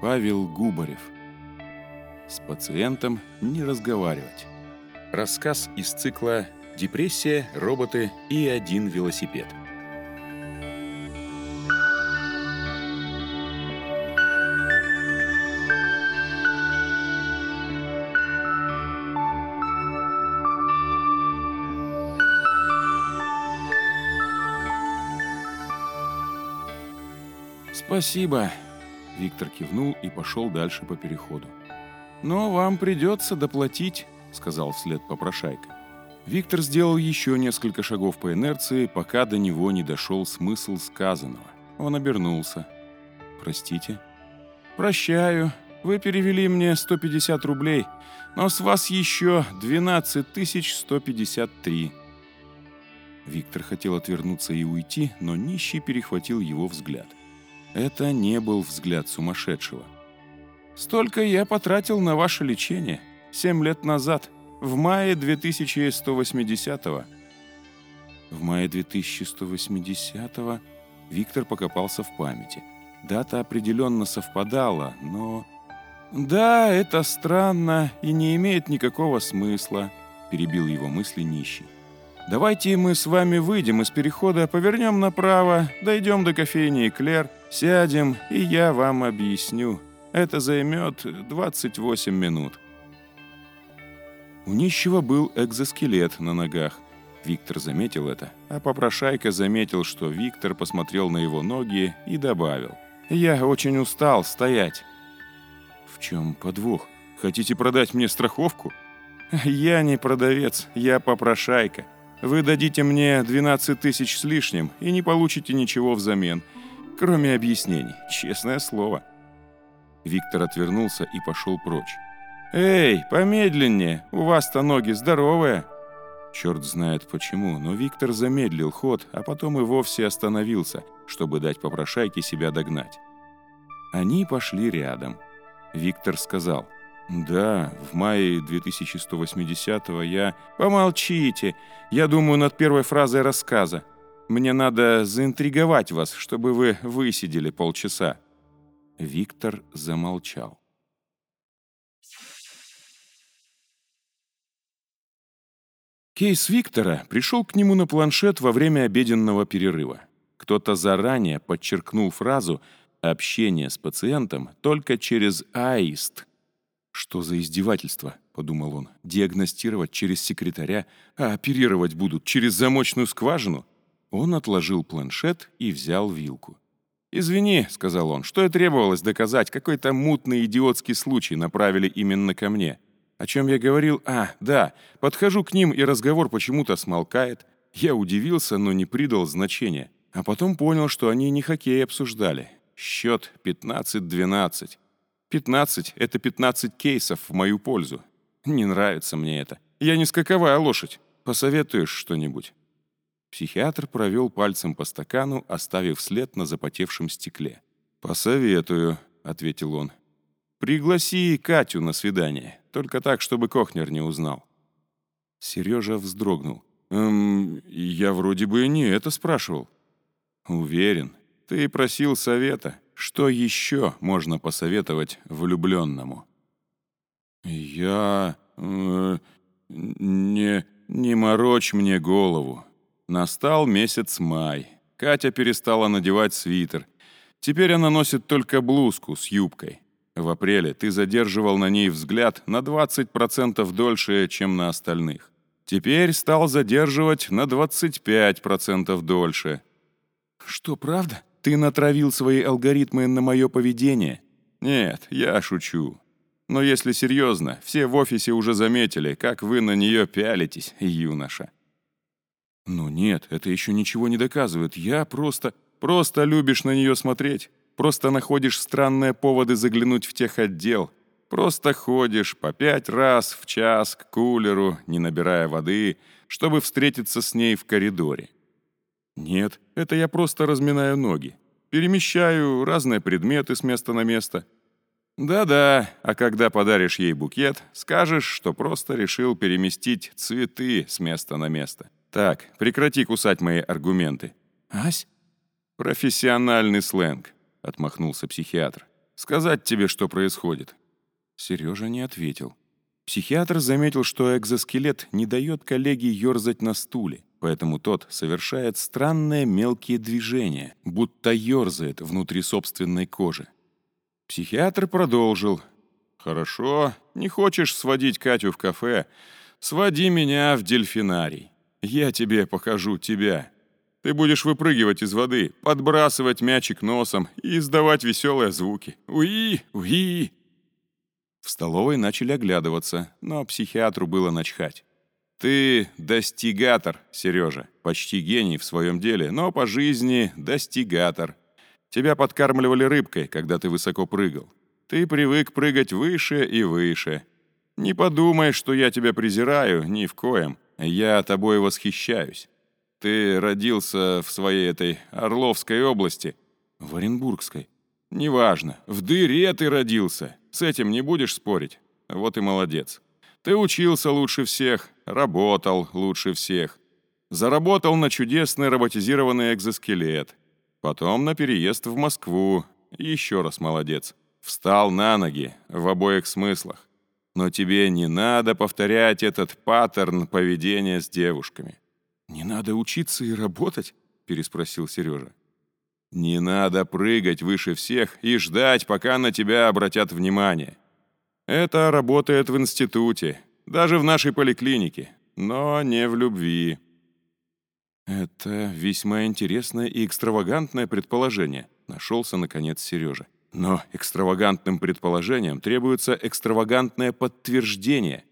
Павел Губарев. С пациентом не разговаривать. Рассказ из цикла «Депрессия, роботы и один велосипед». «Спасибо», — Виктор кивнул и пошел дальше по переходу. «Но вам придется доплатить», — сказал вслед попрошайка. Виктор сделал еще несколько шагов по инерции, пока до него не дошел смысл сказанного. Он обернулся. «Простите?» «Прощаю. Вы перевели мне 150 рублей, но с вас еще 12 153». Виктор хотел отвернуться и уйти, но нищий перехватил его взгляд. Это не был взгляд сумасшедшего. «Столько я потратил на ваше лечение. Семь лет назад, в мае 2180-го». В мае 2180-го Виктор покопался в памяти. Дата определенно совпадала, но... «Да, это странно и не имеет никакого смысла», — перебил его мысли нищий. «Давайте мы с вами выйдем из перехода, повернем направо, дойдем до кофейни Клер, Сядем, и я вам объясню. Это займет 28 минут. У нищего был экзоскелет на ногах. Виктор заметил это, а попрошайка заметил, что Виктор посмотрел на его ноги и добавил. «Я очень устал стоять». «В чем подвох? Хотите продать мне страховку?» «Я не продавец, я попрошайка. Вы дадите мне 12 тысяч с лишним и не получите ничего взамен кроме объяснений, честное слово. Виктор отвернулся и пошел прочь. «Эй, помедленнее, у вас-то ноги здоровые!» Черт знает почему, но Виктор замедлил ход, а потом и вовсе остановился, чтобы дать попрошайке себя догнать. Они пошли рядом. Виктор сказал, «Да, в мае 2180-го я...» «Помолчите! Я думаю над первой фразой рассказа. Мне надо заинтриговать вас, чтобы вы высидели полчаса». Виктор замолчал. Кейс Виктора пришел к нему на планшет во время обеденного перерыва. Кто-то заранее подчеркнул фразу «общение с пациентом только через аист». «Что за издевательство?» — подумал он. «Диагностировать через секретаря, а оперировать будут через замочную скважину?» Он отложил планшет и взял вилку. «Извини», — сказал он, — «что и требовалось доказать, какой-то мутный идиотский случай направили именно ко мне. О чем я говорил? А, да, подхожу к ним, и разговор почему-то смолкает. Я удивился, но не придал значения. А потом понял, что они не хоккей обсуждали. Счет 15-12. 15 — это 15 кейсов в мою пользу. Не нравится мне это. Я не скаковая лошадь. Посоветуешь что-нибудь?» Психиатр провел пальцем по стакану, оставив след на запотевшем стекле. «Посоветую», — ответил он. «Пригласи Катю на свидание, только так, чтобы Кохнер не узнал». Сережа вздрогнул. «Эм, я вроде бы не это спрашивал». «Уверен. Ты просил совета. Что еще можно посоветовать влюбленному?» «Я... Э, не... не морочь мне голову. Настал месяц май. Катя перестала надевать свитер. Теперь она носит только блузку с юбкой. В апреле ты задерживал на ней взгляд на 20% дольше, чем на остальных. Теперь стал задерживать на 25% дольше. Что, правда? Ты натравил свои алгоритмы на мое поведение? Нет, я шучу. Но если серьезно, все в офисе уже заметили, как вы на нее пялитесь, юноша. «Ну нет, это еще ничего не доказывает. Я просто... Просто любишь на нее смотреть. Просто находишь странные поводы заглянуть в техотдел. Просто ходишь по пять раз в час к кулеру, не набирая воды, чтобы встретиться с ней в коридоре. Нет, это я просто разминаю ноги. Перемещаю разные предметы с места на место. Да-да, а когда подаришь ей букет, скажешь, что просто решил переместить цветы с места на место. Так, прекрати кусать мои аргументы. Ась? Профессиональный сленг, отмахнулся психиатр. Сказать тебе, что происходит?» Сережа не ответил. Психиатр заметил, что экзоскелет не дает коллеге ерзать на стуле, поэтому тот совершает странные мелкие движения, будто ерзает внутри собственной кожи. Психиатр продолжил. «Хорошо, не хочешь сводить Катю в кафе? Своди меня в дельфинарий. Я тебе покажу тебя. Ты будешь выпрыгивать из воды, подбрасывать мячик носом и издавать веселые звуки. Уи, уи!» В столовой начали оглядываться, но психиатру было начхать. «Ты достигатор, Сережа, почти гений в своем деле, но по жизни достигатор. Тебя подкармливали рыбкой, когда ты высоко прыгал. Ты привык прыгать выше и выше. Не подумай, что я тебя презираю, ни в коем. Я тобой восхищаюсь. Ты родился в своей этой Орловской области, в Оренбургской. Неважно, в дыре ты родился. С этим не будешь спорить. Вот и молодец. Ты учился лучше всех, работал лучше всех. Заработал на чудесный роботизированный экзоскелет. Потом на переезд в Москву. Еще раз молодец. Встал на ноги в обоих смыслах. Но тебе не надо повторять этот паттерн поведения с девушками. «Не надо учиться и работать?» — переспросил Сережа. «Не надо прыгать выше всех и ждать, пока на тебя обратят внимание. Это работает в институте, даже в нашей поликлинике, но не в любви». «Это весьма интересное и экстравагантное предположение», — нашелся, наконец, Сережа. «Но экстравагантным предположением требуется экстравагантное подтверждение.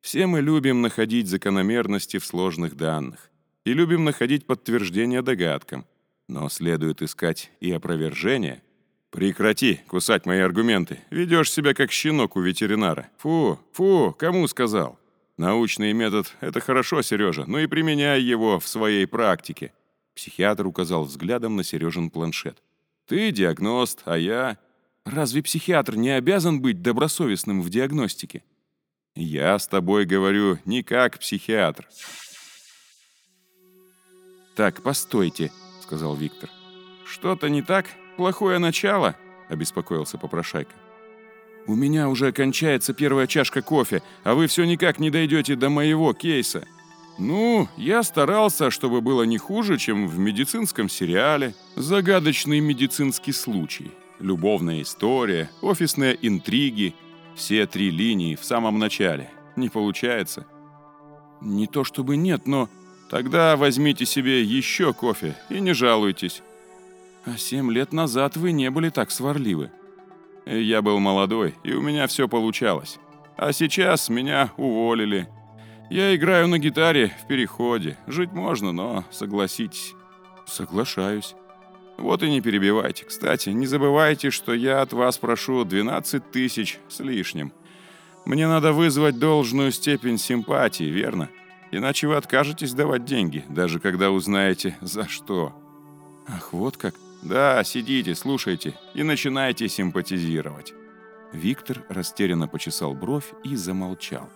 Все мы любим находить закономерности в сложных данных и любим находить подтверждения догадкам, но следует искать и опровержение. Прекрати кусать мои аргументы. Ведешь себя как щенок у ветеринара. Фу, фу, кому сказал? Научный метод — это хорошо, Сережа, но и применяй его в своей практике. Психиатр указал взглядом на Сережин планшет. Ты диагност, а я... Разве психиатр не обязан быть добросовестным в диагностике? Я с тобой говорю не как психиатр. «Так, постойте», — сказал Виктор. «Что-то не так? Плохое начало?» — обеспокоился попрошайка. У меня уже кончается первая чашка кофе, а вы все никак не дойдете до моего кейса. Ну, я старался, чтобы было не хуже, чем в медицинском сериале. Загадочный медицинский случай, любовная история, офисные интриги. Все три линии в самом начале. Не получается. Не то чтобы нет, но... Тогда возьмите себе еще кофе и не жалуйтесь. А семь лет назад вы не были так сварливы. Я был молодой, и у меня все получалось. А сейчас меня уволили. Я играю на гитаре в переходе. Жить можно, но согласитесь. Соглашаюсь. Вот и не перебивайте. Кстати, не забывайте, что я от вас прошу 12 тысяч с лишним. Мне надо вызвать должную степень симпатии, верно? Иначе вы откажетесь давать деньги, даже когда узнаете, за что. Ах, вот как. Да, сидите, слушайте и начинайте симпатизировать. Виктор растерянно почесал бровь и замолчал.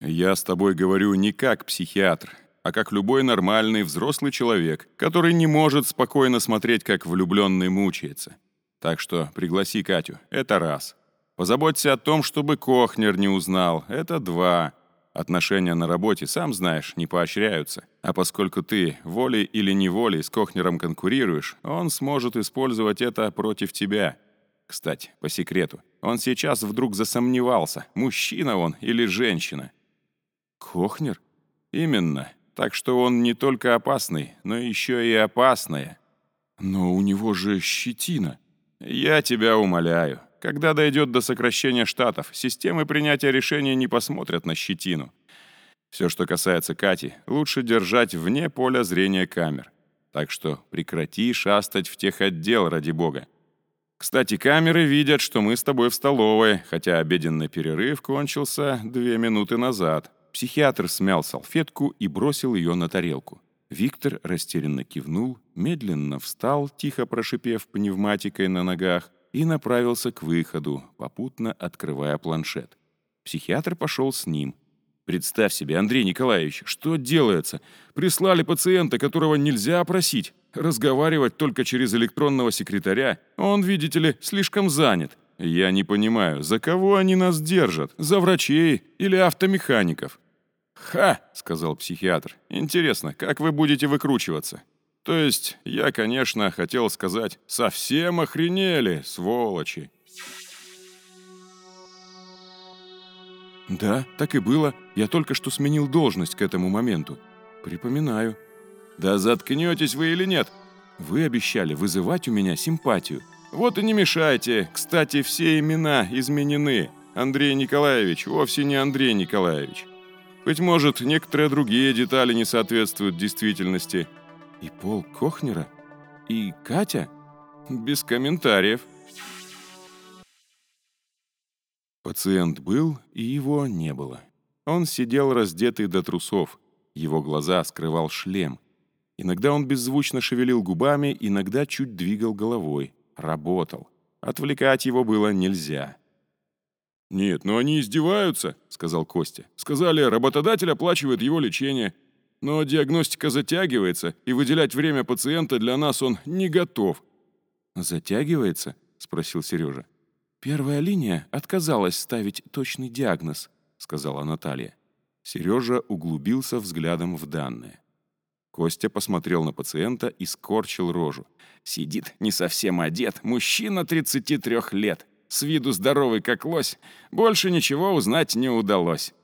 «Я с тобой говорю не как психиатр, а как любой нормальный взрослый человек, который не может спокойно смотреть, как влюбленный мучается. Так что пригласи Катю, это раз. Позаботься о том, чтобы Кохнер не узнал, это два. Отношения на работе, сам знаешь, не поощряются. А поскольку ты волей или неволей с Кохнером конкурируешь, он сможет использовать это против тебя. Кстати, по секрету, он сейчас вдруг засомневался, мужчина он или женщина. Кохнер? Именно. Так что он не только опасный, но еще и опасная. Но у него же щетина. Я тебя умоляю. Когда дойдет до сокращения штатов, системы принятия решений не посмотрят на щетину. Все, что касается Кати, лучше держать вне поля зрения камер. Так что прекрати шастать в тех отдел, ради бога. Кстати, камеры видят, что мы с тобой в столовой, хотя обеденный перерыв кончился две минуты назад. Психиатр смял салфетку и бросил ее на тарелку. Виктор растерянно кивнул, медленно встал, тихо прошипев пневматикой на ногах, и направился к выходу, попутно открывая планшет. Психиатр пошел с ним. «Представь себе, Андрей Николаевич, что делается? Прислали пациента, которого нельзя опросить. Разговаривать только через электронного секретаря, он, видите ли, слишком занят. Я не понимаю, за кого они нас держат? За врачей или автомехаников? «Ха!» — сказал психиатр. «Интересно, как вы будете выкручиваться?» «То есть, я, конечно, хотел сказать, совсем охренели, сволочи!» «Да, так и было. Я только что сменил должность к этому моменту. Припоминаю». «Да заткнетесь вы или нет? Вы обещали вызывать у меня симпатию. Вот и не мешайте. Кстати, все имена изменены. Андрей Николаевич вовсе не Андрей Николаевич. Быть может, некоторые другие детали не соответствуют действительности. И Пол Кохнера? И Катя? Без комментариев». Пациент был, и его не было. Он сидел раздетый до трусов. Его глаза скрывал шлем. Иногда он беззвучно шевелил губами, иногда чуть двигал головой. Работал. Отвлекать его было нельзя. «Нет, ну они издеваются», — сказал Костя. «Сказали, работодатель оплачивает его лечение. Но диагностика затягивается, и выделять время пациента для нас он не готов». «Затягивается?» — спросил Сережа. «Первая линия отказалась ставить точный диагноз», — сказала Наталья. Сережа углубился взглядом в данные. Костя посмотрел на пациента и скорчил рожу. Сидит не совсем одет, мужчина 33 лет, с виду здоровый как лось. Больше ничего узнать не удалось.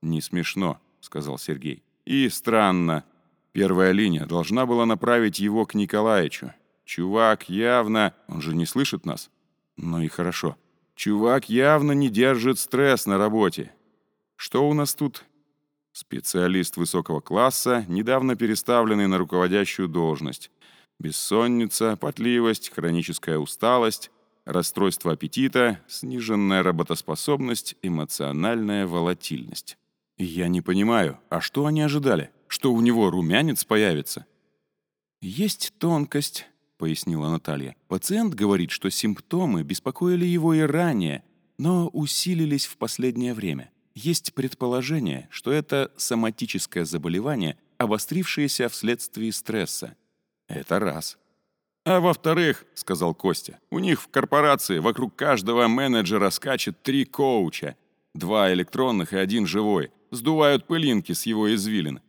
«Не смешно», — сказал Сергей. «И странно. Первая линия должна была направить его к Николаевичу. Чувак явно... Он же не слышит нас. Ну и хорошо. Чувак явно не держит стресс на работе. Что у нас тут? Специалист высокого класса, недавно переставленный на руководящую должность. Бессонница, потливость, хроническая усталость, расстройство аппетита, сниженная работоспособность, эмоциональная волатильность. Я не понимаю, а что они ожидали? Что у него румянец появится? Есть тонкость, пояснила Наталья. Пациент говорит, что симптомы беспокоили его и ранее, но усилились в последнее время. Есть предположение, что это соматическое заболевание, обострившееся вследствие стресса. Это раз. «А во-вторых, — сказал Костя, — у них в корпорации вокруг каждого менеджера скачет три коуча. Два электронных и один живой. Сдувают пылинки с его извилин.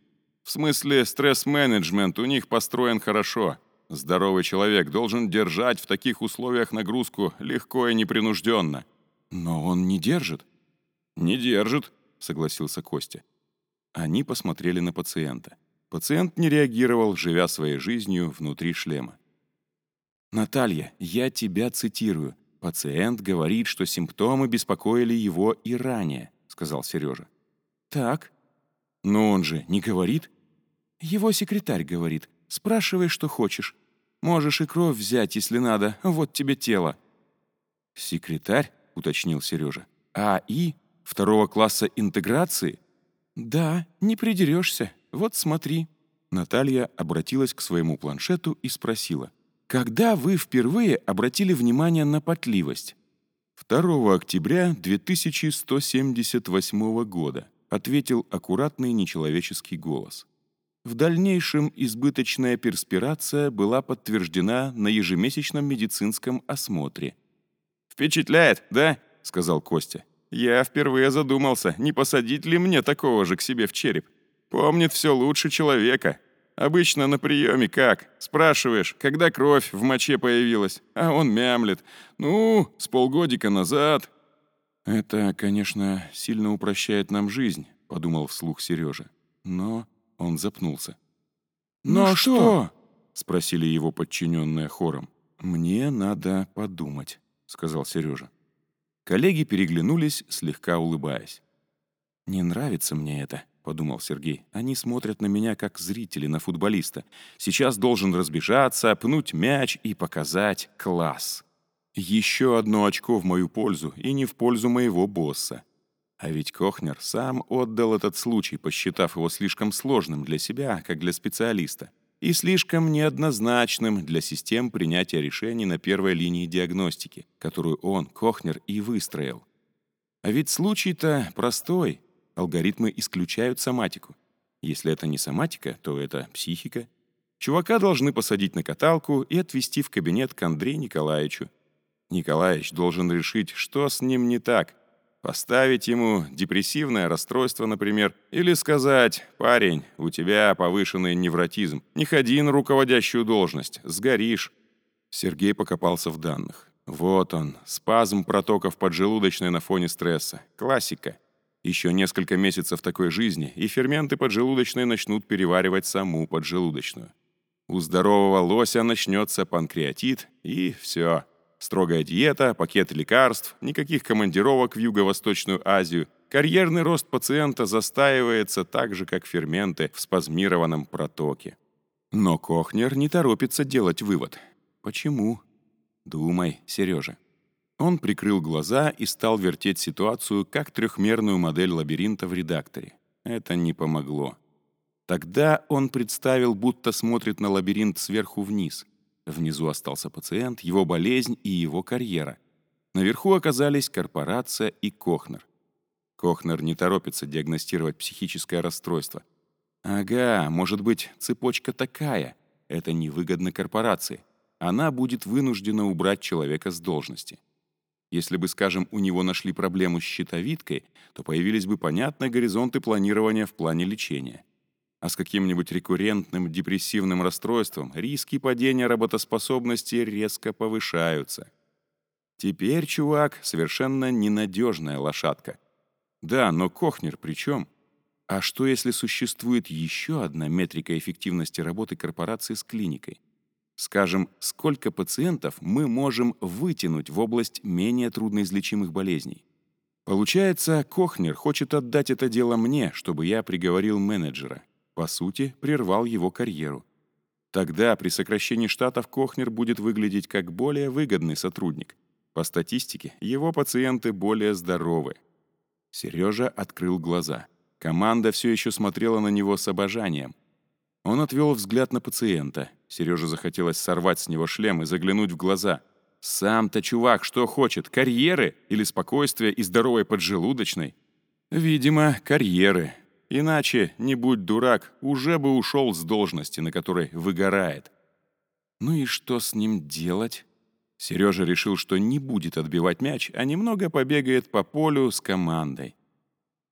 В смысле, стресс-менеджмент у них построен хорошо. Здоровый человек должен держать в таких условиях нагрузку легко и непринужденно. Но он не держит. «Не держит», — согласился Костя. Они посмотрели на пациента. Пациент не реагировал, живя своей жизнью внутри шлема. «Наталья, я тебя цитирую. Пациент говорит, что симптомы беспокоили его и ранее», — сказал Сережа. «Так». «Но он же не говорит?» «Его секретарь говорит. Спрашивай, что хочешь. Можешь и кровь взять, если надо. Вот тебе тело». «Секретарь?» — уточнил Сережа. «АИ? Второго класса интеграции?» «Да, не придерешься. Вот смотри». Наталья обратилась к своему планшету и спросила. «Когда вы впервые обратили внимание на потливость?» 2 октября 2178 года, ответил аккуратный нечеловеческий голос. В дальнейшем избыточная перспирация была подтверждена на ежемесячном медицинском осмотре. «Впечатляет, да?» — сказал Костя. «Я впервые задумался, не посадить ли мне такого же к себе в череп. Помнит все лучше человека. Обычно на приеме как? Спрашиваешь, когда кровь в моче появилась, а он мямлет. Ну, с полгодика назад». «Это, конечно, сильно упрощает нам жизнь», — подумал вслух Сережа. «Но он запнулся. «Ну, «Ну что?» — спросили его подчиненные хором. «Мне надо подумать», — сказал Сережа. Коллеги переглянулись, слегка улыбаясь. «Не нравится мне это», — подумал Сергей. «Они смотрят на меня, как зрители на футболиста. Сейчас должен разбежаться, пнуть мяч и показать класс. Еще одно очко в мою пользу и не в пользу моего босса. А ведь Кохнер сам отдал этот случай, посчитав его слишком сложным для себя, как для специалиста, и слишком неоднозначным для систем принятия решений на первой линии диагностики, которую он, Кохнер, и выстроил. А ведь случай-то простой. Алгоритмы исключают соматику. Если это не соматика, то это психика. Чувака должны посадить на каталку и отвезти в кабинет к Андрею Николаевичу. Николаевич должен решить, что с ним не так. Поставить ему депрессивное расстройство, например, или сказать «Парень, у тебя повышенный невротизм, не ходи на руководящую должность, сгоришь». Сергей покопался в данных. Вот он, спазм протоков поджелудочной на фоне стресса. Классика. Еще несколько месяцев такой жизни, и ферменты поджелудочной начнут переваривать саму поджелудочную. У здорового лося начнется панкреатит, и все. Строгая диета, пакет лекарств, никаких командировок в Юго-Восточную Азию. Карьерный рост пациента застаивается так же, как ферменты в спазмированном протоке. Но Кохнер не торопится делать вывод. Почему? Думай, Сережа. Он прикрыл глаза и стал вертеть ситуацию как трехмерную модель лабиринта в редакторе. Это не помогло. Тогда он представил, будто смотрит на лабиринт сверху вниз. Внизу остался пациент, его болезнь и его карьера. Наверху оказались корпорация и Кохнер. Кохнер не торопится диагностировать психическое расстройство. Ага, может быть, цепочка такая. Это невыгодно корпорации. Она будет вынуждена убрать человека с должности. Если бы, скажем, у него нашли проблему с щитовидкой, то появились бы понятные горизонты планирования в плане лечения а с каким-нибудь рекуррентным депрессивным расстройством риски падения работоспособности резко повышаются. Теперь чувак совершенно ненадежная лошадка. Да, но Кохнер при чем? А что, если существует еще одна метрика эффективности работы корпорации с клиникой? Скажем, сколько пациентов мы можем вытянуть в область менее трудноизлечимых болезней? Получается, Кохнер хочет отдать это дело мне, чтобы я приговорил менеджера по сути, прервал его карьеру. Тогда при сокращении штатов Кохнер будет выглядеть как более выгодный сотрудник. По статистике, его пациенты более здоровы. Сережа открыл глаза. Команда все еще смотрела на него с обожанием. Он отвел взгляд на пациента. Сереже захотелось сорвать с него шлем и заглянуть в глаза. «Сам-то чувак что хочет, карьеры или спокойствия и здоровой поджелудочной?» «Видимо, карьеры», Иначе, не будь дурак, уже бы ушел с должности, на которой выгорает. Ну и что с ним делать? Сережа решил, что не будет отбивать мяч, а немного побегает по полю с командой.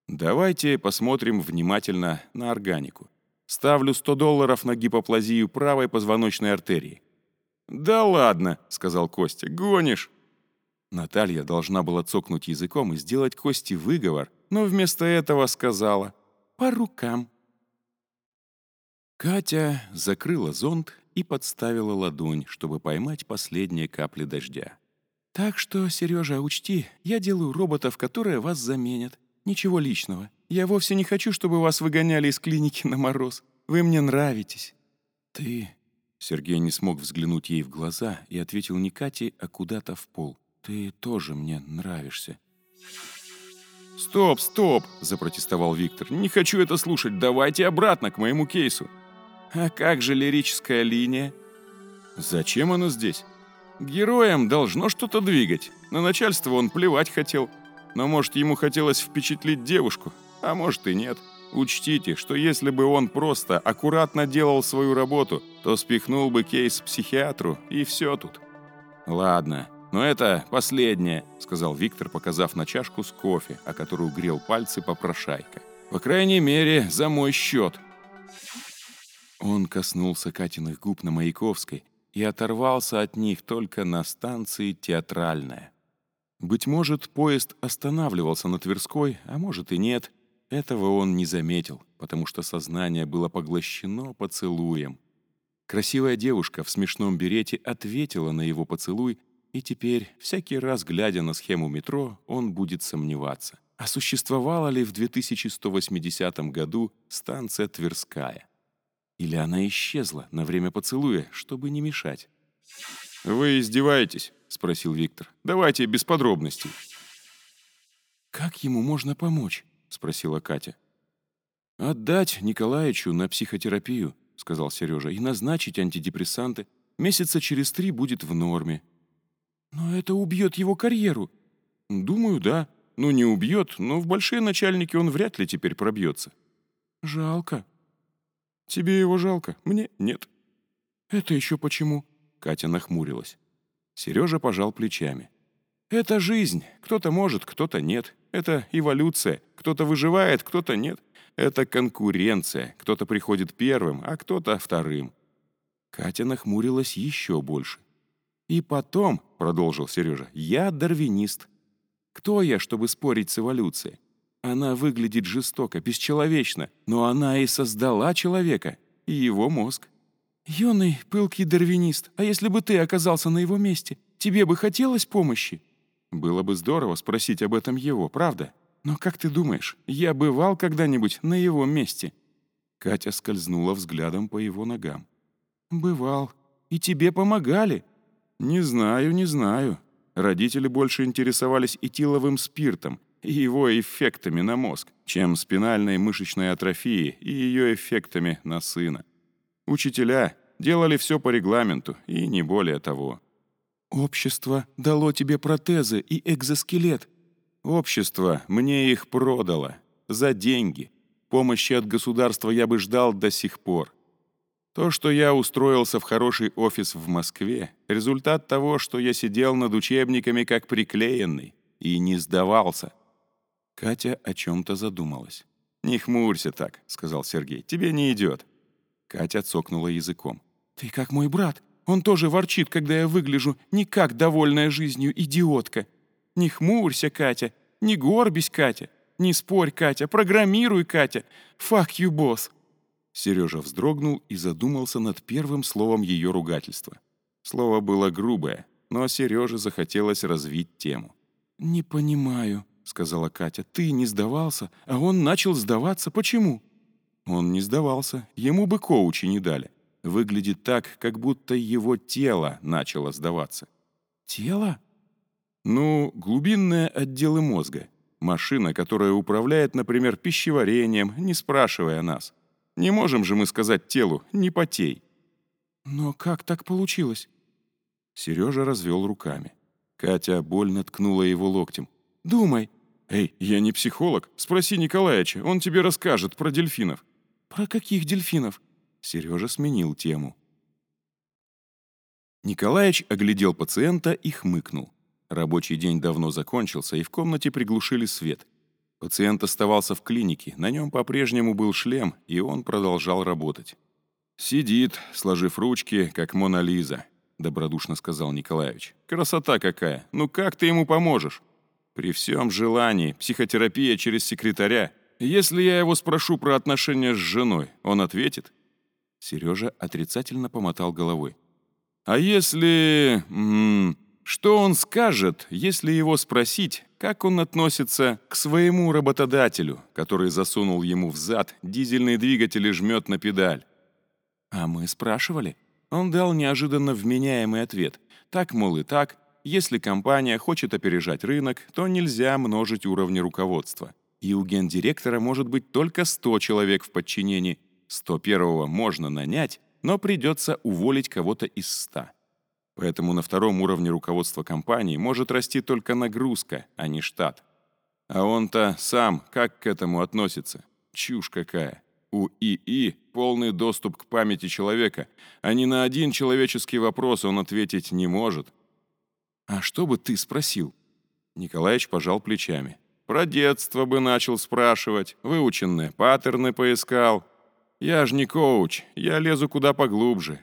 Давайте посмотрим внимательно на органику. Ставлю 100 долларов на гипоплазию правой позвоночной артерии. «Да ладно», — сказал Костя, — «гонишь». Наталья должна была цокнуть языком и сделать Косте выговор, но вместо этого сказала — по рукам». Катя закрыла зонт и подставила ладонь, чтобы поймать последние капли дождя. «Так что, Сережа, учти, я делаю роботов, которые вас заменят. Ничего личного. Я вовсе не хочу, чтобы вас выгоняли из клиники на мороз. Вы мне нравитесь». «Ты...» Сергей не смог взглянуть ей в глаза и ответил не Кате, а куда-то в пол. «Ты тоже мне нравишься». «Стоп, стоп!» – запротестовал Виктор. «Не хочу это слушать. Давайте обратно к моему кейсу». «А как же лирическая линия?» «Зачем она здесь?» «Героям должно что-то двигать. На начальство он плевать хотел. Но, может, ему хотелось впечатлить девушку, а может и нет. Учтите, что если бы он просто аккуратно делал свою работу, то спихнул бы кейс психиатру, и все тут». «Ладно, «Но это последнее», — сказал Виктор, показав на чашку с кофе, о которую грел пальцы попрошайка. «По крайней мере, за мой счет». Он коснулся Катиных губ на Маяковской и оторвался от них только на станции «Театральная». Быть может, поезд останавливался на Тверской, а может и нет. Этого он не заметил, потому что сознание было поглощено поцелуем. Красивая девушка в смешном берете ответила на его поцелуй, и теперь, всякий раз глядя на схему метро, он будет сомневаться, а существовала ли в 2180 году станция Тверская? Или она исчезла на время поцелуя, чтобы не мешать? «Вы издеваетесь?» — спросил Виктор. «Давайте без подробностей». «Как ему можно помочь?» — спросила Катя. «Отдать Николаевичу на психотерапию», — сказал Сережа, «и назначить антидепрессанты. Месяца через три будет в норме. «Но это убьет его карьеру». «Думаю, да. Ну, не убьет, но в большие начальники он вряд ли теперь пробьется». «Жалко». «Тебе его жалко, мне нет». «Это еще почему?» Катя нахмурилась. Сережа пожал плечами. «Это жизнь. Кто-то может, кто-то нет. Это эволюция. Кто-то выживает, кто-то нет. Это конкуренция. Кто-то приходит первым, а кто-то вторым». Катя нахмурилась еще больше. «И потом», — продолжил Сережа, — «я дарвинист. Кто я, чтобы спорить с эволюцией? Она выглядит жестоко, бесчеловечно, но она и создала человека, и его мозг. Юный, пылкий дарвинист, а если бы ты оказался на его месте, тебе бы хотелось помощи? Было бы здорово спросить об этом его, правда? Но как ты думаешь, я бывал когда-нибудь на его месте?» Катя скользнула взглядом по его ногам. «Бывал. И тебе помогали?» «Не знаю, не знаю. Родители больше интересовались этиловым спиртом и его эффектами на мозг, чем спинальной мышечной атрофией и ее эффектами на сына. Учителя делали все по регламенту, и не более того. «Общество дало тебе протезы и экзоскелет». «Общество мне их продало. За деньги. Помощи от государства я бы ждал до сих пор. То, что я устроился в хороший офис в Москве, результат того, что я сидел над учебниками как приклеенный и не сдавался. Катя о чем-то задумалась. «Не хмурься так», — сказал Сергей, — «тебе не идет». Катя цокнула языком. «Ты как мой брат. Он тоже ворчит, когда я выгляжу не как довольная жизнью идиотка. Не хмурься, Катя, не горбись, Катя, не спорь, Катя, программируй, Катя. Fuck you, босс». Сережа вздрогнул и задумался над первым словом ее ругательства. Слово было грубое, но Сереже захотелось развить тему. «Не понимаю», — сказала Катя. «Ты не сдавался, а он начал сдаваться. Почему?» Он не сдавался, ему бы коучи не дали. Выглядит так, как будто его тело начало сдаваться. «Тело?» «Ну, глубинные отделы мозга. Машина, которая управляет, например, пищеварением, не спрашивая нас. Не можем же мы сказать телу «не потей». «Но как так получилось?» Сережа развел руками. Катя больно ткнула его локтем. «Думай». «Эй, я не психолог. Спроси Николаевича, он тебе расскажет про дельфинов». «Про каких дельфинов?» Сережа сменил тему. Николаевич оглядел пациента и хмыкнул. Рабочий день давно закончился, и в комнате приглушили свет. Пациент оставался в клинике, на нем по-прежнему был шлем, и он продолжал работать. «Сидит, сложив ручки, как Мона Лиза», — добродушно сказал Николаевич. «Красота какая! Ну как ты ему поможешь?» «При всем желании, психотерапия через секретаря. Если я его спрошу про отношения с женой, он ответит?» Сережа отрицательно помотал головой. «А если... М -м, что он скажет, если его спросить, как он относится к своему работодателю, который засунул ему в зад дизельный двигатель и жмет на педаль? А мы спрашивали. Он дал неожиданно вменяемый ответ. Так, мол, и так. Если компания хочет опережать рынок, то нельзя множить уровни руководства. И у гендиректора может быть только 100 человек в подчинении. 101-го можно нанять, но придется уволить кого-то из 100. Поэтому на втором уровне руководства компании может расти только нагрузка, а не штат. А он-то сам как к этому относится? Чушь какая. У ИИ полный доступ к памяти человека, а ни на один человеческий вопрос он ответить не может. «А что бы ты спросил?» Николаевич пожал плечами. «Про детство бы начал спрашивать, выученные паттерны поискал. Я ж не коуч, я лезу куда поглубже,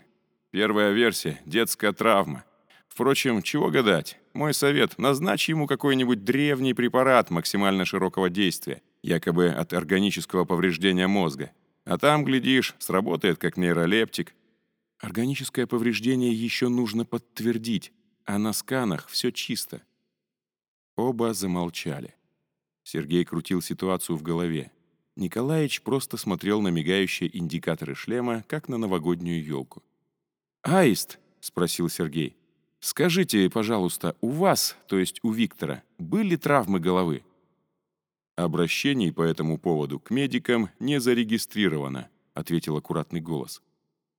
Первая версия — детская травма. Впрочем, чего гадать? Мой совет — назначь ему какой-нибудь древний препарат максимально широкого действия, якобы от органического повреждения мозга. А там, глядишь, сработает как нейролептик. Органическое повреждение еще нужно подтвердить, а на сканах все чисто. Оба замолчали. Сергей крутил ситуацию в голове. Николаевич просто смотрел на мигающие индикаторы шлема, как на новогоднюю елку. «Аист», — спросил Сергей, — «скажите, пожалуйста, у вас, то есть у Виктора, были травмы головы?» «Обращений по этому поводу к медикам не зарегистрировано», — ответил аккуратный голос.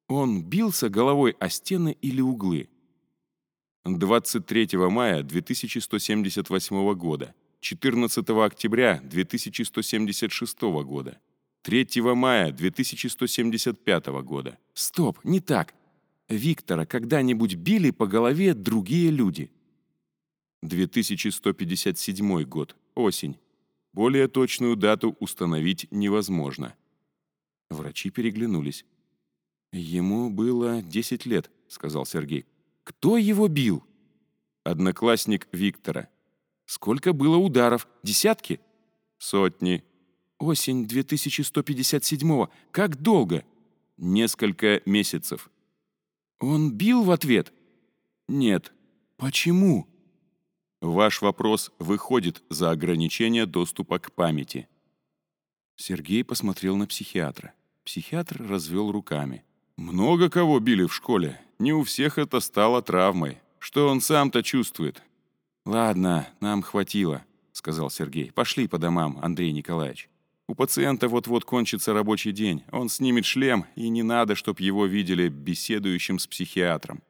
«Он бился головой о стены или углы?» 23 мая 2178 года, 14 октября 2176 года, 3 мая 2175 года. Стоп, не так. Виктора когда-нибудь били по голове другие люди? 2157 год. Осень. Более точную дату установить невозможно. Врачи переглянулись. «Ему было 10 лет», — сказал Сергей. «Кто его бил?» «Одноклассник Виктора». «Сколько было ударов? Десятки?» «Сотни». «Осень 2157-го. Как долго?» «Несколько месяцев». «Он бил в ответ?» «Нет». «Почему?» Ваш вопрос выходит за ограничение доступа к памяти. Сергей посмотрел на психиатра. Психиатр развел руками. Много кого били в школе. Не у всех это стало травмой. Что он сам-то чувствует? Ладно, нам хватило, сказал Сергей. Пошли по домам, Андрей Николаевич. У пациента вот-вот кончится рабочий день. Он снимет шлем, и не надо, чтоб его видели беседующим с психиатром.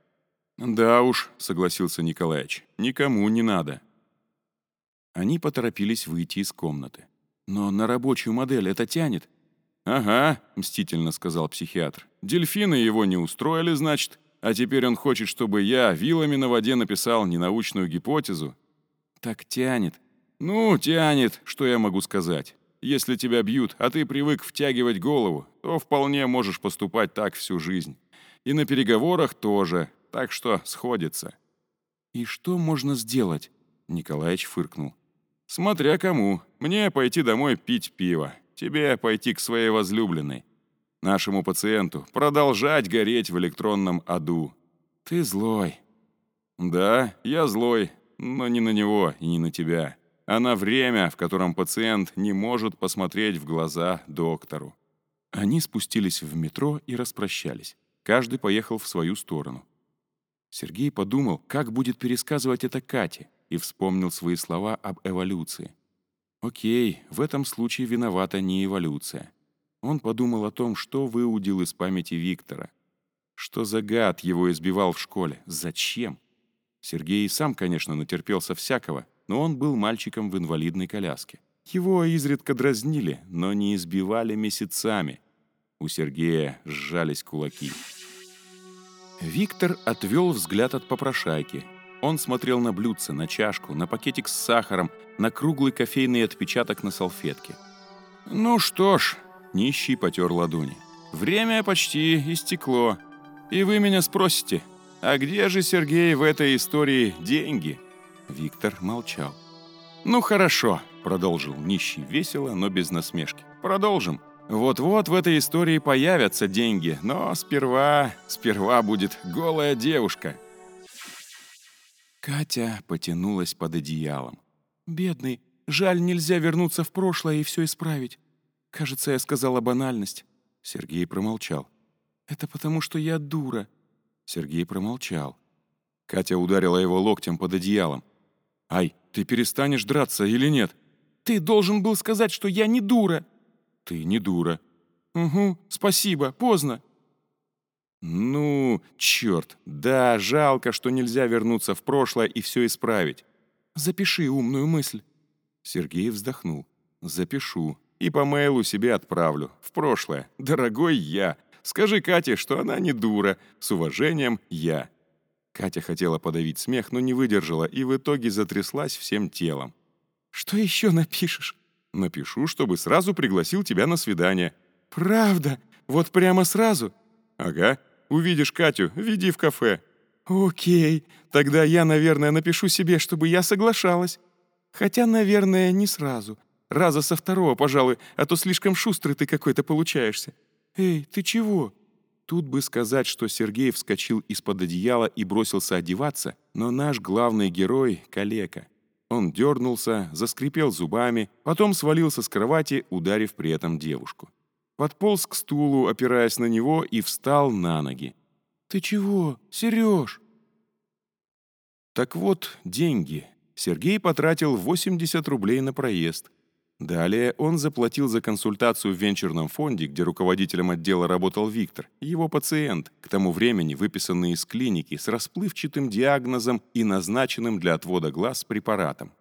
«Да уж», — согласился Николаевич, — «никому не надо». Они поторопились выйти из комнаты. «Но на рабочую модель это тянет?» «Ага», — мстительно сказал психиатр. «Дельфины его не устроили, значит, а теперь он хочет, чтобы я вилами на воде написал ненаучную гипотезу». «Так тянет». «Ну, тянет, что я могу сказать. Если тебя бьют, а ты привык втягивать голову, то вполне можешь поступать так всю жизнь. И на переговорах тоже, так что сходится». «И что можно сделать?» Николаевич фыркнул. «Смотря кому. Мне пойти домой пить пиво. Тебе пойти к своей возлюбленной. Нашему пациенту продолжать гореть в электронном аду. Ты злой». «Да, я злой, но не на него и не на тебя, а на время, в котором пациент не может посмотреть в глаза доктору». Они спустились в метро и распрощались. Каждый поехал в свою сторону. Сергей подумал, как будет пересказывать это Кате, и вспомнил свои слова об эволюции. Окей, в этом случае виновата не эволюция. Он подумал о том, что выудил из памяти Виктора. Что за гад его избивал в школе? Зачем? Сергей сам, конечно, натерпелся всякого, но он был мальчиком в инвалидной коляске. Его изредка дразнили, но не избивали месяцами. У Сергея сжались кулаки. Виктор отвел взгляд от попрошайки. Он смотрел на блюдце, на чашку, на пакетик с сахаром, на круглый кофейный отпечаток на салфетке. «Ну что ж», — нищий потер ладони, — «время почти истекло. И вы меня спросите, а где же, Сергей, в этой истории деньги?» Виктор молчал. «Ну хорошо», — продолжил нищий весело, но без насмешки. «Продолжим. Вот-вот в этой истории появятся деньги, но сперва, сперва будет голая девушка. Катя потянулась под одеялом. «Бедный, жаль, нельзя вернуться в прошлое и все исправить. Кажется, я сказала банальность». Сергей промолчал. «Это потому, что я дура». Сергей промолчал. Катя ударила его локтем под одеялом. «Ай, ты перестанешь драться или нет?» «Ты должен был сказать, что я не дура!» «Ты не дура». «Угу, спасибо, поздно». «Ну, черт, да, жалко, что нельзя вернуться в прошлое и все исправить. Запиши умную мысль». Сергей вздохнул. «Запишу. И по мейлу себе отправлю. В прошлое. Дорогой я. Скажи Кате, что она не дура. С уважением, я». Катя хотела подавить смех, но не выдержала и в итоге затряслась всем телом. «Что еще напишешь?» Напишу, чтобы сразу пригласил тебя на свидание». «Правда? Вот прямо сразу?» «Ага. Увидишь Катю, веди в кафе». «Окей. Тогда я, наверное, напишу себе, чтобы я соглашалась. Хотя, наверное, не сразу. Раза со второго, пожалуй, а то слишком шустрый ты какой-то получаешься. Эй, ты чего?» Тут бы сказать, что Сергей вскочил из-под одеяла и бросился одеваться, но наш главный герой — калека. Он дернулся, заскрипел зубами, потом свалился с кровати, ударив при этом девушку. Подполз к стулу, опираясь на него, и встал на ноги. «Ты чего, Сереж?» Так вот, деньги. Сергей потратил 80 рублей на проезд. Далее он заплатил за консультацию в венчурном фонде, где руководителем отдела работал Виктор, его пациент, к тому времени выписанный из клиники с расплывчатым диагнозом и назначенным для отвода глаз препаратом.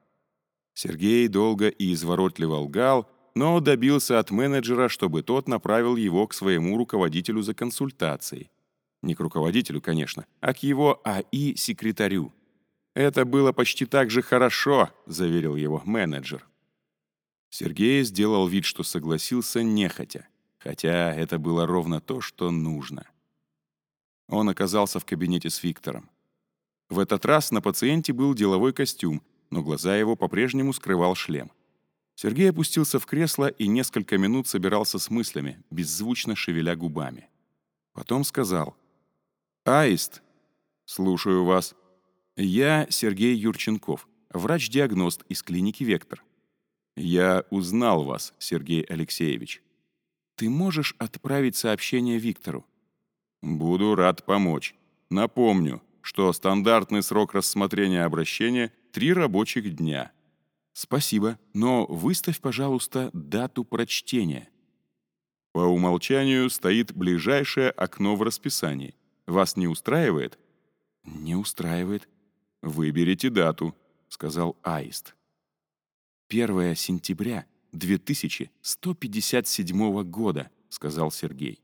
Сергей долго и изворотливо лгал, но добился от менеджера, чтобы тот направил его к своему руководителю за консультацией. Не к руководителю, конечно, а к его АИ-секретарю. «Это было почти так же хорошо», — заверил его менеджер. Сергей сделал вид, что согласился нехотя, хотя это было ровно то, что нужно. Он оказался в кабинете с Виктором. В этот раз на пациенте был деловой костюм, но глаза его по-прежнему скрывал шлем. Сергей опустился в кресло и несколько минут собирался с мыслями, беззвучно шевеля губами. Потом сказал «Аист, слушаю вас. Я Сергей Юрченков, врач-диагност из клиники «Вектор». Я узнал вас, Сергей Алексеевич. Ты можешь отправить сообщение Виктору? Буду рад помочь. Напомню, что стандартный срок рассмотрения обращения — три рабочих дня. Спасибо, но выставь, пожалуйста, дату прочтения. По умолчанию стоит ближайшее окно в расписании. Вас не устраивает? Не устраивает. Выберите дату, сказал Аист. 1 сентября 2157 года, сказал Сергей.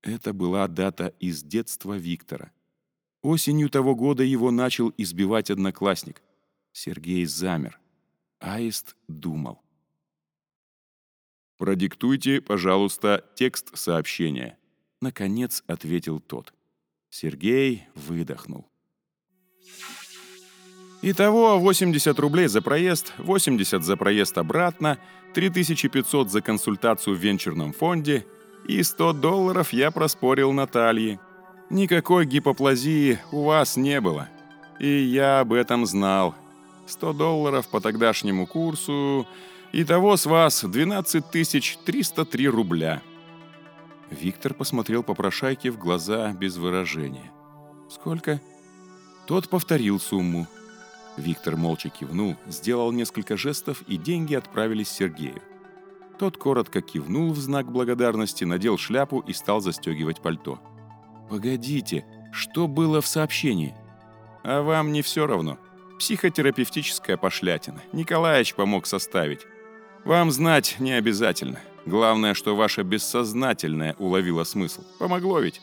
Это была дата из детства Виктора. Осенью того года его начал избивать одноклассник. Сергей замер. Аист думал. «Продиктуйте, пожалуйста, текст сообщения», — наконец ответил тот. Сергей выдохнул. Итого 80 рублей за проезд, 80 за проезд обратно, 3500 за консультацию в венчурном фонде и 100 долларов я проспорил Наталье. Никакой гипоплазии у вас не было. И я об этом знал. 100 долларов по тогдашнему курсу. Итого с вас 12 303 рубля. Виктор посмотрел попрошайке в глаза без выражения. «Сколько?» Тот повторил сумму. Виктор молча кивнул, сделал несколько жестов, и деньги отправились Сергею. Тот коротко кивнул в знак благодарности, надел шляпу и стал застегивать пальто. «Погодите, что было в сообщении?» «А вам не все равно. Психотерапевтическая пошлятина. Николаевич помог составить. Вам знать не обязательно. Главное, что ваше бессознательное уловило смысл. Помогло ведь?»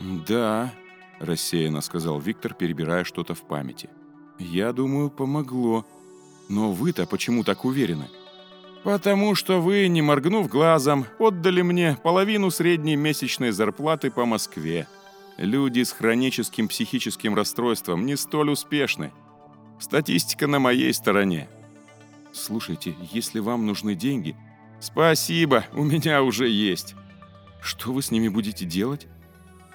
«Да», — рассеянно сказал Виктор, перебирая что-то в памяти. «Я думаю, помогло. Но вы-то почему так уверены?» «Потому что вы, не моргнув глазом, отдали мне половину средней месячной зарплаты по Москве. Люди с хроническим психическим расстройством не столь успешны. Статистика на моей стороне». «Слушайте, если вам нужны деньги, «Спасибо, у меня уже есть». «Что вы с ними будете делать?»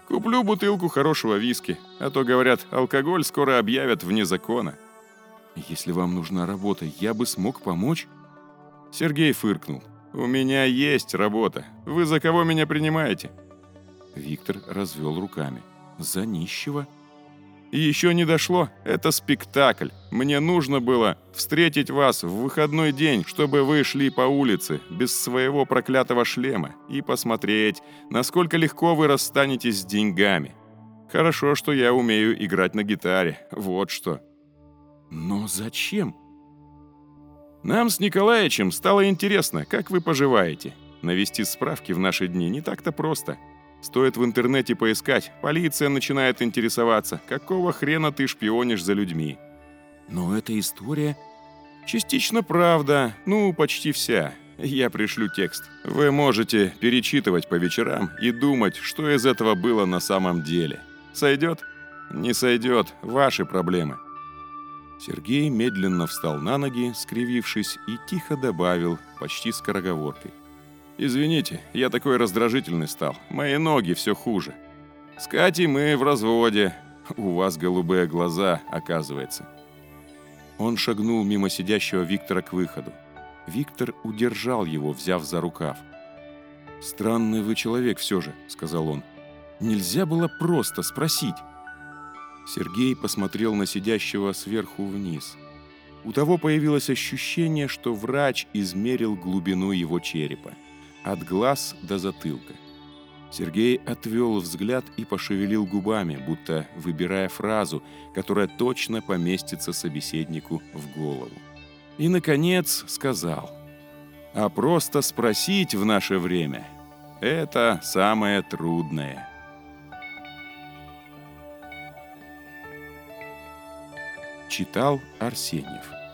«Куплю бутылку хорошего виски, а то, говорят, алкоголь скоро объявят вне закона». «Если вам нужна работа, я бы смог помочь?» Сергей фыркнул. «У меня есть работа. Вы за кого меня принимаете?» Виктор развел руками. «За нищего?» И еще не дошло, это спектакль. Мне нужно было встретить вас в выходной день, чтобы вы шли по улице без своего проклятого шлема и посмотреть, насколько легко вы расстанетесь с деньгами. Хорошо, что я умею играть на гитаре, вот что. Но зачем? Нам с Николаевичем стало интересно, как вы поживаете. Навести справки в наши дни не так-то просто. Стоит в интернете поискать, полиция начинает интересоваться, какого хрена ты шпионишь за людьми. Но эта история... Частично правда, ну, почти вся. Я пришлю текст. Вы можете перечитывать по вечерам и думать, что из этого было на самом деле. Сойдет? Не сойдет. Ваши проблемы. Сергей медленно встал на ноги, скривившись, и тихо добавил, почти скороговоркой. Извините, я такой раздражительный стал. Мои ноги все хуже. С Катей мы в разводе. У вас голубые глаза, оказывается. Он шагнул мимо сидящего Виктора к выходу. Виктор удержал его, взяв за рукав. «Странный вы человек все же», — сказал он. «Нельзя было просто спросить». Сергей посмотрел на сидящего сверху вниз. У того появилось ощущение, что врач измерил глубину его черепа от глаз до затылка. Сергей отвел взгляд и пошевелил губами, будто выбирая фразу, которая точно поместится собеседнику в голову. И, наконец, сказал, «А просто спросить в наше время – это самое трудное». Читал Арсеньев.